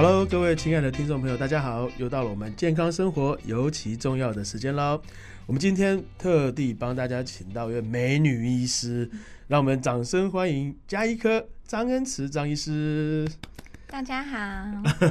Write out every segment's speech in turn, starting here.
Hello，各位亲爱的听众朋友，大家好！又到了我们健康生活尤其重要的时间喽。我们今天特地帮大家请到一位美女医师，让我们掌声欢迎加医科张恩慈张医师。大家好，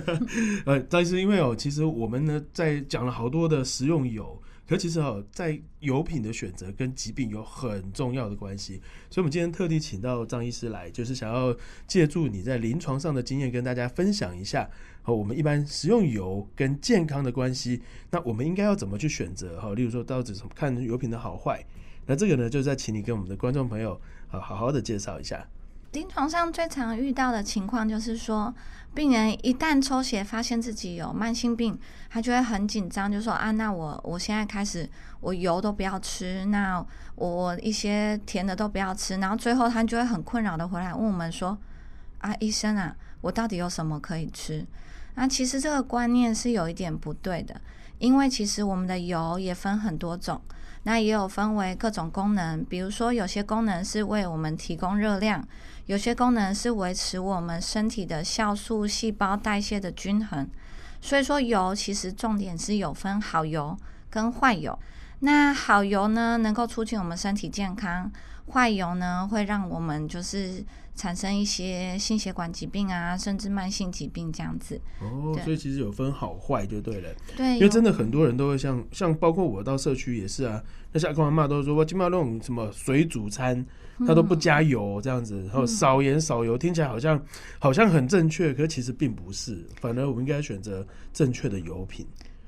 呃，张医师，因为哦，其实我们呢在讲了好多的食用油。可其实哦，在油品的选择跟疾病有很重要的关系，所以我们今天特地请到张医师来，就是想要借助你在临床上的经验，跟大家分享一下，和我们一般食用油跟健康的关系。那我们应该要怎么去选择？哈，例如说到底怎么看油品的好坏？那这个呢，就再请你跟我们的观众朋友啊，好好的介绍一下。临床上最常遇到的情况就是说，病人一旦抽血发现自己有慢性病，他就会很紧张，就说啊，那我我现在开始我油都不要吃，那我我一些甜的都不要吃，然后最后他就会很困扰的回来问我们说，啊，医生啊，我到底有什么可以吃？那其实这个观念是有一点不对的，因为其实我们的油也分很多种。那也有分为各种功能，比如说有些功能是为我们提供热量，有些功能是维持我们身体的酵素、细胞代谢的均衡。所以说油其实重点是有分好油跟坏油。那好油呢，能够促进我们身体健康；坏油呢，会让我们就是产生一些心血管疾病啊，甚至慢性疾病这样子。哦，所以其实有分好坏就对了。对，因为真的很多人都会像像包括我到社区也是啊，那下跟我妈都说，我基本上那种什么水煮餐，他都不加油这样子，然后少盐少油，听起来好像好像很正确，可其实并不是。反而我们应该选择正确的油品。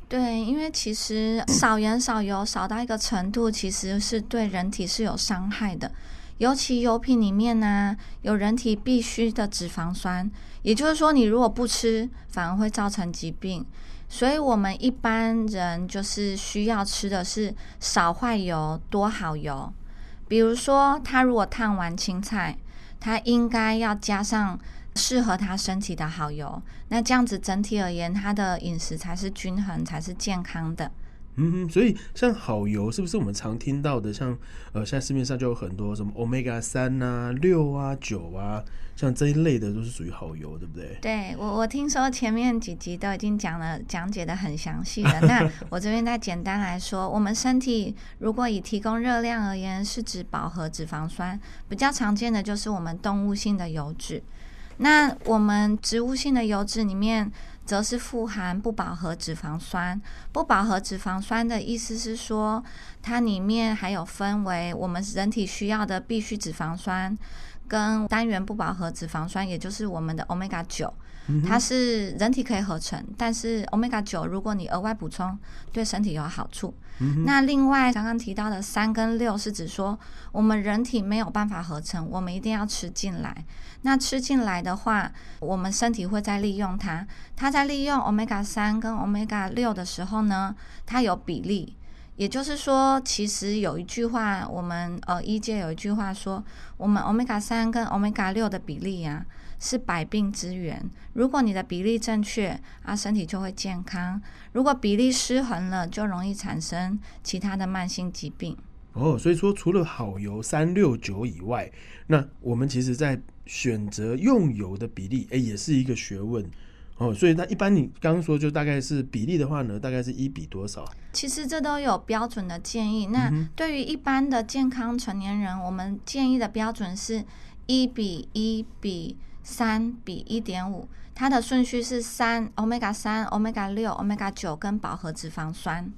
对，因为其实少盐少油少到一个程度，其实是对人体是有伤害的。尤其油品里面呢，有人体必需的脂肪酸，也就是说，你如果不吃，反而会造成疾病。所以，我们一般人就是需要吃的是少坏油多好油。比如说，他如果烫完青菜，他应该要加上。适合他身体的好油，那这样子整体而言，他的饮食才是均衡，才是健康的。嗯，所以像好油是不是我们常听到的？像呃，现在市面上就有很多什么 omega 三啊、六啊、九啊，像这一类的都是属于好油，对不对？对我，我听说前面几集都已经讲了，讲解的很详细了。那 我这边再简单来说，我们身体如果以提供热量而言，是指饱和脂肪酸，比较常见的就是我们动物性的油脂。那我们植物性的油脂里面，则是富含不饱和脂肪酸。不饱和脂肪酸的意思是说，它里面还有分为我们人体需要的必需脂肪酸，跟单元不饱和脂肪酸，也就是我们的 omega 九。它是人体可以合成，但是 omega 九如果你额外补充，对身体有好处。那另外刚刚提到的三跟六是指说，我们人体没有办法合成，我们一定要吃进来。那吃进来的话，我们身体会在利用它。它在利用 omega 三跟 omega 六的时候呢，它有比例。也就是说，其实有一句话，我们呃医界有一句话说，我们 omega 三跟 omega 六的比例啊。是百病之源。如果你的比例正确，啊，身体就会健康；如果比例失衡了，就容易产生其他的慢性疾病。哦，所以说除了好油三六九以外，那我们其实在选择用油的比例，哎，也是一个学问。哦，所以那一般你刚刚说就大概是比例的话呢，大概是一比多少？其实这都有标准的建议。那对于一般的健康成年人，我们建议的标准是一比一比。三比一点五，它的顺序是三，omega 三、omega 六、omega 九跟饱和脂肪酸。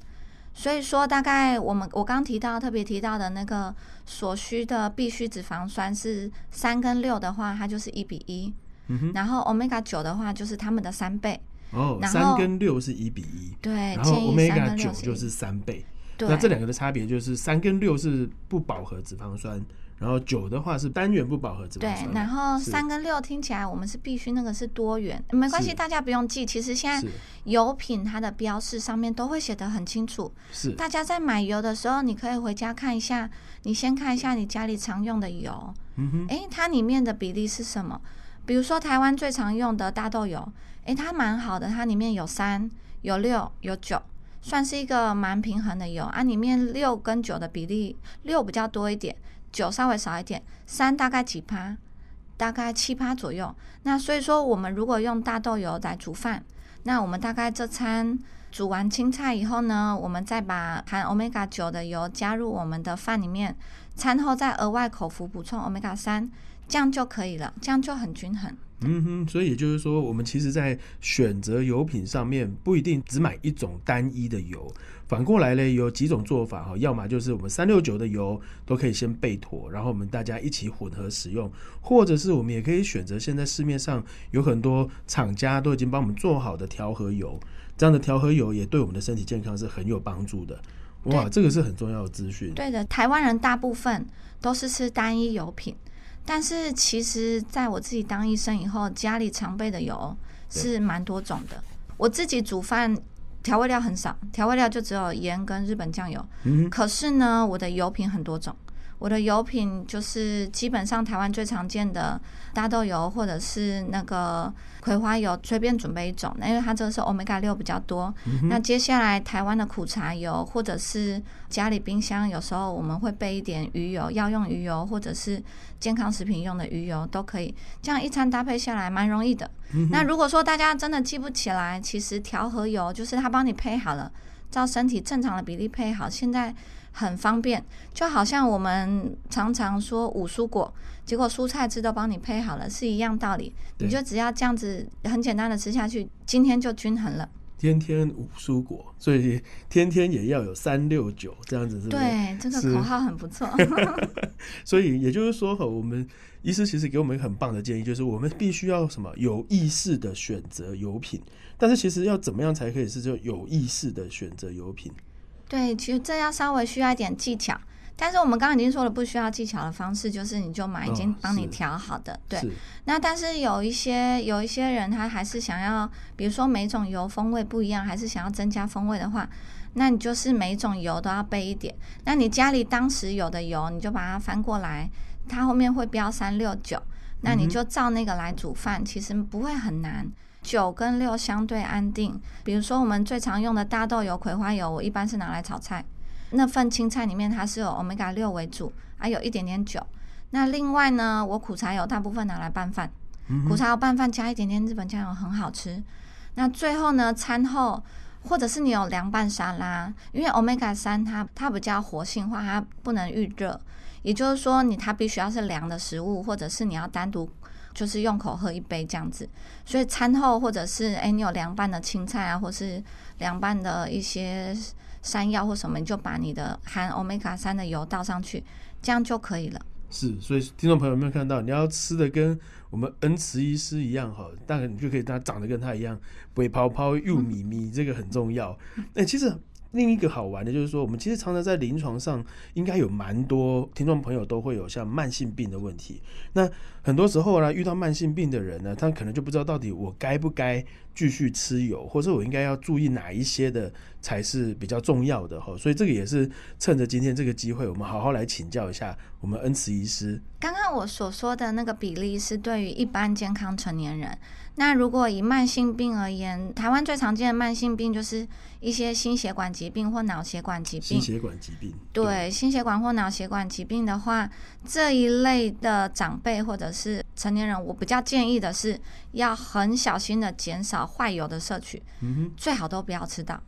所以说，大概我们我刚提到特别提到的那个所需的必需脂肪酸是三跟六的话，它就是一比一。嗯然后 omega 九的话就是它们的三倍。哦，三跟六是一比一。对。然后 omega 九就是三倍。对。那这两个的差别就是三跟六是不饱和脂肪酸。然后九的话是单元不饱和脂肪酸。对，然后三跟六听起来我们是必须那个是多元，没关系，大家不用记。其实现在油品它的标示上面都会写得很清楚。是。大家在买油的时候，你可以回家看一下，你先看一下你家里常用的油，嗯哼，哎，它里面的比例是什么？比如说台湾最常用的大豆油，哎，它蛮好的，它里面有三、有六、有九，算是一个蛮平衡的油啊。里面六跟九的比例，六比较多一点。九稍微少一点，三大概几趴，大概七趴左右。那所以说，我们如果用大豆油来煮饭，那我们大概这餐煮完青菜以后呢，我们再把含 omega 九的油加入我们的饭里面，餐后再额外口服补充 omega 三，这样就可以了，这样就很均衡。嗯哼，所以也就是说，我们其实，在选择油品上面，不一定只买一种单一的油。反过来呢，有几种做法哈，要么就是我们三六九的油都可以先备妥，然后我们大家一起混合使用，或者是我们也可以选择现在市面上有很多厂家都已经帮我们做好的调和油，这样的调和油也对我们的身体健康是很有帮助的。哇，这个是很重要的资讯。对的，台湾人大部分都是吃单一油品。但是其实，在我自己当医生以后，家里常备的油是蛮多种的。我自己煮饭调味料很少，调味料就只有盐跟日本酱油。嗯，可是呢，我的油品很多种。我的油品就是基本上台湾最常见的大豆油，或者是那个葵花油，随便准备一种，因为它这个是 omega 六比较多。那接下来台湾的苦茶油，或者是家里冰箱有时候我们会备一点鱼油，药用鱼油，或者是健康食品用的鱼油都可以。这样一餐搭配下来蛮容易的。那如果说大家真的记不起来，其实调和油就是它帮你配好了，照身体正常的比例配好。现在。很方便，就好像我们常常说五蔬果，结果蔬菜汁都帮你配好了，是一样道理。你就只要这样子很简单的吃下去，今天就均衡了。天天五蔬果，所以天天也要有三六九这样子，是对，这个口号很不错。所以也就是说，哈我们医师其实给我们很棒的建议，就是我们必须要什么有意识的选择油品。但是其实要怎么样才可以是就有意识的选择油品？对，其实这要稍微需要一点技巧，但是我们刚刚已经说了，不需要技巧的方式就是你就买已经帮你调好的。对，那但是有一些有一些人他还是想要，比如说每种油风味不一样，还是想要增加风味的话，那你就是每种油都要备一点。那你家里当时有的油，你就把它翻过来，它后面会标三六九，那你就照那个来煮饭，其实不会很难。九跟六相对安定，比如说我们最常用的大豆油、葵花油，我一般是拿来炒菜。那份青菜里面它是有 omega 六为主，还有一点点酒。那另外呢，我苦茶油大部分拿来拌饭，苦茶油拌饭加一点点日本酱油很好吃。那最后呢，餐后或者是你有凉拌沙拉，因为 omega 三它它比较活性化，它不能预热，也就是说你它必须要是凉的食物，或者是你要单独。就是用口喝一杯这样子，所以餐后或者是哎，你有凉拌的青菜啊，或是凉拌的一些山药或什么，你就把你的含欧米伽三的油倒上去，这样就可以了。是，所以听众朋友有没有看到，你要吃的跟我们恩慈医师一样哈，大概你就可以他长得跟他一样，肥泡泡又咪咪，这个很重要。哎，其实。另一个好玩的就是说，我们其实常常在临床上，应该有蛮多听众朋友都会有像慢性病的问题。那很多时候呢，遇到慢性病的人呢，他可能就不知道到底我该不该继续吃油，或者我应该要注意哪一些的才是比较重要的哈。所以这个也是趁着今天这个机会，我们好好来请教一下我们恩慈医师。刚刚我所说的那个比例是对于一般健康成年人。那如果以慢性病而言，台湾最常见的慢性病就是一些心血管疾病或脑血管疾病。心血管疾病。对，心血管或脑血管疾病的话，这一类的长辈或者是成年人，我比较建议的是要很小心的减少坏油的摄取，嗯最好都不要吃到。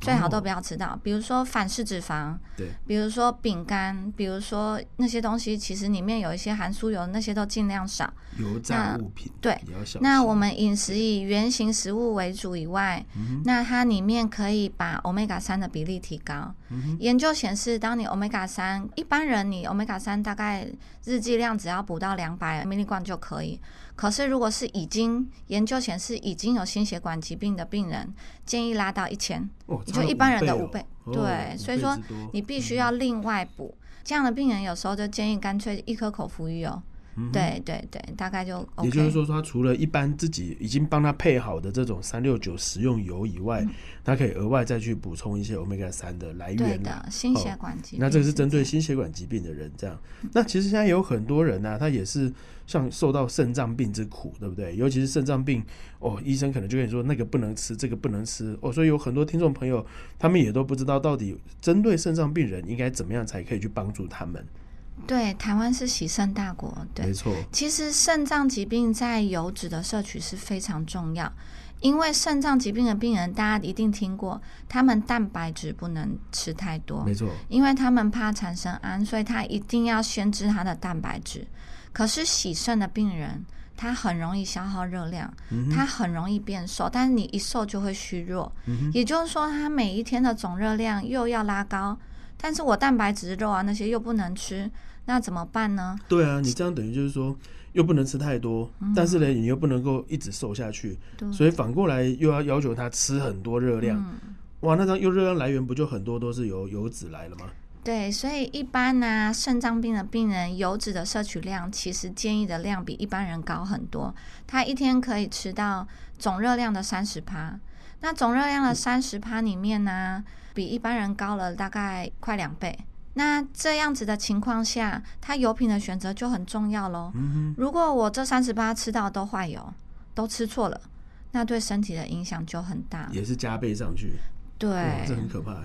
最好都不要吃到，比如说反式脂肪，对，比如说饼干，比如说那些东西，其实里面有一些含酥油，那些都尽量少。油炸物品，对，那我们饮食以原型食物为主以外，那它里面可以把欧米伽三的比例提高。研究显示，当你欧米伽三，一般人你欧米伽三大概日剂量只要补到两百 m 克就可以。可是，如果是已经研究显示已经有心血管疾病的病人，建议拉到一千，就一般人的五倍。对，所以说你必须要另外补。这样的病人有时候就建议干脆一颗口服鱼油。对对对，大概就。也就是说，他除了一般自己已经帮他配好的这种三六九食用油以外，他可以额外再去补充一些 omega 三的来源的心血管疾病。那这个是针对心血管疾病的人这样。那其实现在有很多人呢，他也是像受到肾脏病之苦，对不对？尤其是肾脏病哦，医生可能就跟你说那个不能吃，这个不能吃哦。所以有很多听众朋友，他们也都不知道到底针对肾脏病人应该怎么样才可以去帮助他们。对，台湾是喜肾大国，对。没，错，其实肾脏疾病在油脂的摄取是非常重要，因为肾脏疾病的病人，大家一定听过，他们蛋白质不能吃太多没，错，因为他们怕产生氨，所以他一定要先吃他的蛋白质。可是喜肾的病人，他很容易消耗热量，嗯他很容易变瘦，但是你一瘦就会虚弱，嗯也就是说，他每一天的总热量又要拉高，但是我蛋白质、肉啊那些又不能吃，那怎么办呢？对啊，你这样等于就是说，又不能吃太多，但是呢，你又不能够一直瘦下去，所以反过来又要要求他吃很多热量。嗯哇，那张又热量来源不就很多都是由油脂来了吗？对，所以一般呢、肾脏病的病人油脂的摄取量其实建议的量比一般人高很多，他一天可以吃到总热量的三十趴。那总热量的三十趴里面呢，比一般人高了大概快两倍。那这样子的情况下，他油品的选择就很重要喽。嗯如果我这三十八吃到都坏油，都吃错了，那对身体的影响就很大，。也是加倍上去，对，，这很可怕。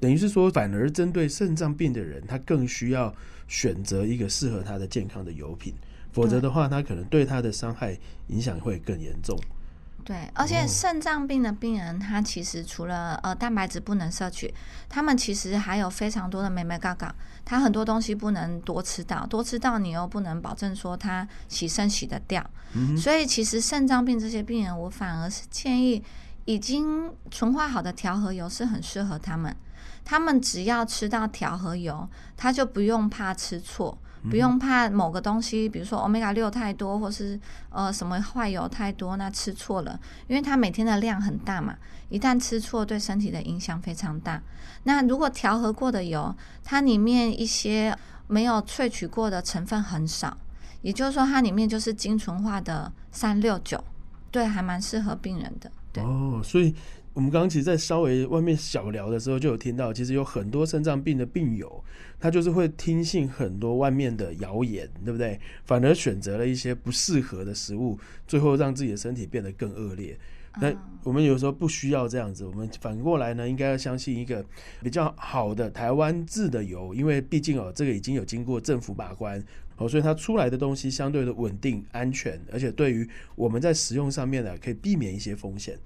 等于是说，反而针对肾脏病的人，他更需要选择一个适合他的健康的油品，否则的话，他可能对他的伤害影响会更严重。对，而且哦肾脏病的病人，他其实除了呃蛋白质不能摄取，他们其实还有非常多的美美嘎嘎，他很多东西不能多吃到，多吃到你又不能保证说他洗肾洗得掉，所以其实肾脏病这些病人，我反而是建议已经纯化好的调和油是很适合他们，他们只要吃到调和油，他就不用怕吃错。不用怕某个东西，比如说 omega 六太多，或是呃什么坏油太多，那吃错了，因为它每天的量很大嘛，一旦吃错，对身体的影响非常大。那如果调和过的油，它里面一些没有萃取过的成分很少，也就是说它里面就是精纯化的三六九，对，还蛮适合病人的。对哦，所以我们刚刚其实，在稍微外面小聊的时候，就有听到，其实有很多肾脏病的病友，他就是会听信很多外面的谣言，对不对？反而选择了一些不适合的食物，最后让自己的身体变得更恶劣。那我们有时候不需要这样子，我们反过来呢，应该要相信一个比较好的台湾制的油，因为毕竟哦，这个已经有经过政府把关哦，所以它出来的东西相对的稳定、安全，而且对于我们在食用上面呢，可以避免一些风险。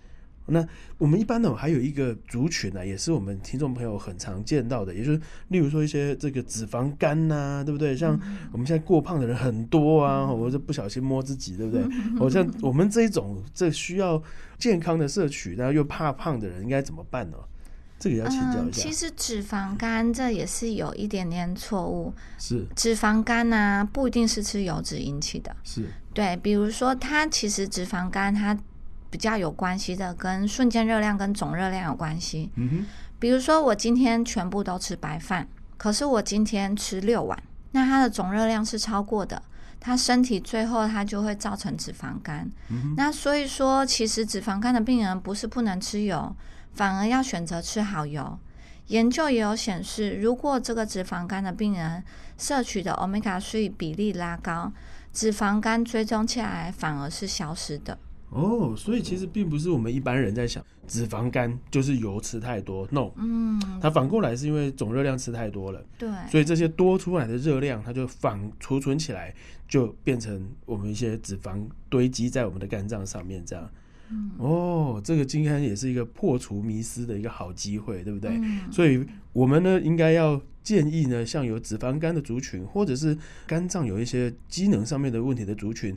那我们一般呢，还有一个族群呢，也是我们听众朋友很常见到的，也就是例如说一些这个脂肪肝呐、对不对？像我们现在过胖的人很多啊，我就不小心摸自己，对不对？我像我们这一种这需要健康的摄取，然后又怕胖的人，应该怎么办呢？这个要请教嗯，一下其。实脂肪肝这也是有一点点错误。是脂肪肝呢、不一定是吃油脂引起的。是，对，比如说它其实脂肪肝它比较有关系的，跟瞬间热量跟总热量有关系。嗯哼，比如说我今天全部都吃白饭，可是我今天吃六碗，那它的总热量是超过的，它身体最后它就会造成脂肪肝。那所以说，其实脂肪肝的病人不是不能吃油，反而要选择吃好油。研究也有显示，如果这个脂肪肝的病人摄取的 omega 3比例拉高，脂肪肝追踪起来反而是消失的。哦，所以其实并不是我们一般人在想脂肪肝就是油吃太多，no，嗯，它反过来是因为总热量吃太多了。对，所以这些多出来的热量，它就反储存起来，就变成我们一些脂肪堆积在我们的肝脏上面，这样。哦，这个今天也是一个破除迷思的一个好机会，对不对？嗯所以我们呢，应该要建议呢，像有脂肪肝的族群，或者是肝脏有一些机能上面的问题的族群，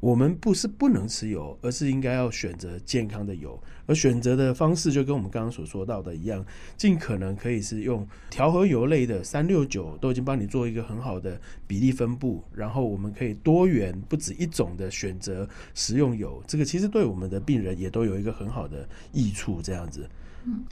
我们不是不能吃油，而是应该要选择健康的油。而选择的方式就跟我们刚刚所说到的一样，尽可能可以是用调和油类的三六九，都已经帮你做一个很好的比例分布，然后我们可以多元不止一种的选择食用油，这个其实对我们的病人也都有一个很好的益处，这样子。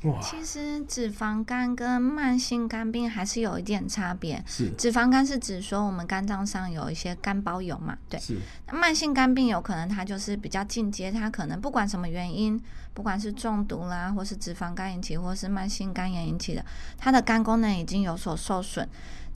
哇，其实脂肪肝跟慢性肝病还是有一点差别。是脂肪肝是指说我们肝脏上有一些肝包油嘛，对。是，那慢性肝病有可能它就是比较进阶，它可能不管什么原因，不管是中毒啦，或是脂肪肝引起，或是慢性肝炎引起的，它的肝功能已经有所受损。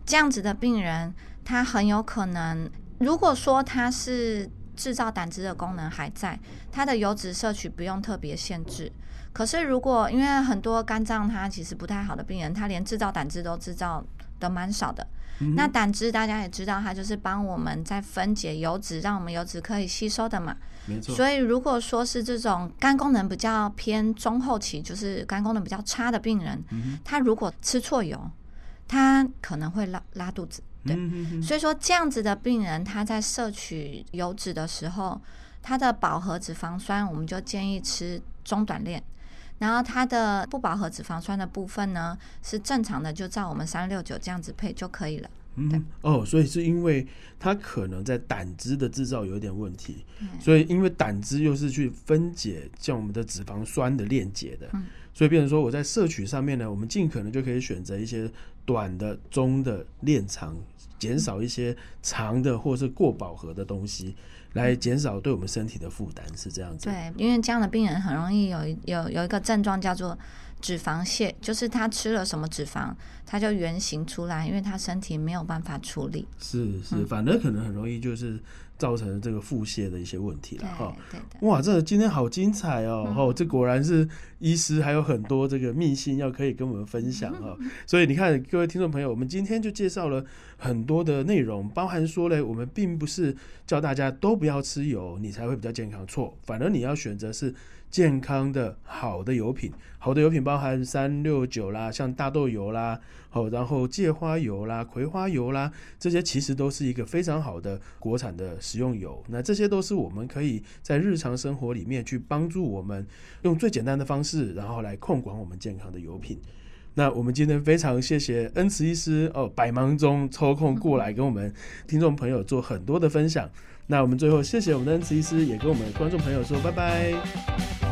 这样子的病人，他很有可能，如果说他是制造胆汁的功能还在，它的油脂摄取不用特别限制。可是如果因为很多肝脏它其实不太好的病人，他连制造胆汁都制造的蛮少的。嗯那胆汁大家也知道，它就是帮我们在分解油脂，让我们油脂可以吸收的嘛。没错，所以如果说是这种肝功能比较偏中后期，就是肝功能比较差的病人，嗯他如果吃错油，他可能会拉拉肚子。对所以说这样子的病人，他在摄取油脂的时候，他的饱和脂肪酸我们就建议吃中短链。然后它的不饱和脂肪酸的部分呢，是正常的，就照我们三六九这样子配就可以了。嗯，哦，所以是因为它可能在胆汁的制造有一点问题，对所以因为胆汁又是去分解像我们的脂肪酸的链接的，嗯所以变成说我在摄取上面呢，我们尽可能就可以选择一些短的、中的链长，减少一些长的或是过饱和的东西，来减少对我们身体的负担，是这样子。对，因为这样的病人很容易有有有一个症状叫做脂肪泻，就是他吃了什么脂肪，他就原形出来，因为他身体没有办法处理。是是，反而可能很容易就是造成这个腹泻的一些问题了哈。哇，这今天好精彩哦！嗯哦，这果然是医师还有很多这个秘辛要可以跟我们分享哈。所以你看，各位听众朋友，我们今天就介绍了很多的内容，包含说嘞，我们并不是叫大家都不要吃油，你才会比较健康，错，反而你要选择是健康的好的油品。好的油品包含三六九啦，像大豆油啦，哦，然后芥花油啦、葵花油啦，这些其实都是一个非常好的国产的食用油。那这些都是我们可以在日常生活里面去帮助我们用最简单的方式，然后来控管我们健康的油品。那我们今天非常谢谢恩慈医师哦，百忙中抽空过来跟我们听众朋友做很多的分享。那我们最后谢谢我们的恩慈医师，也跟我们观众朋友说拜拜。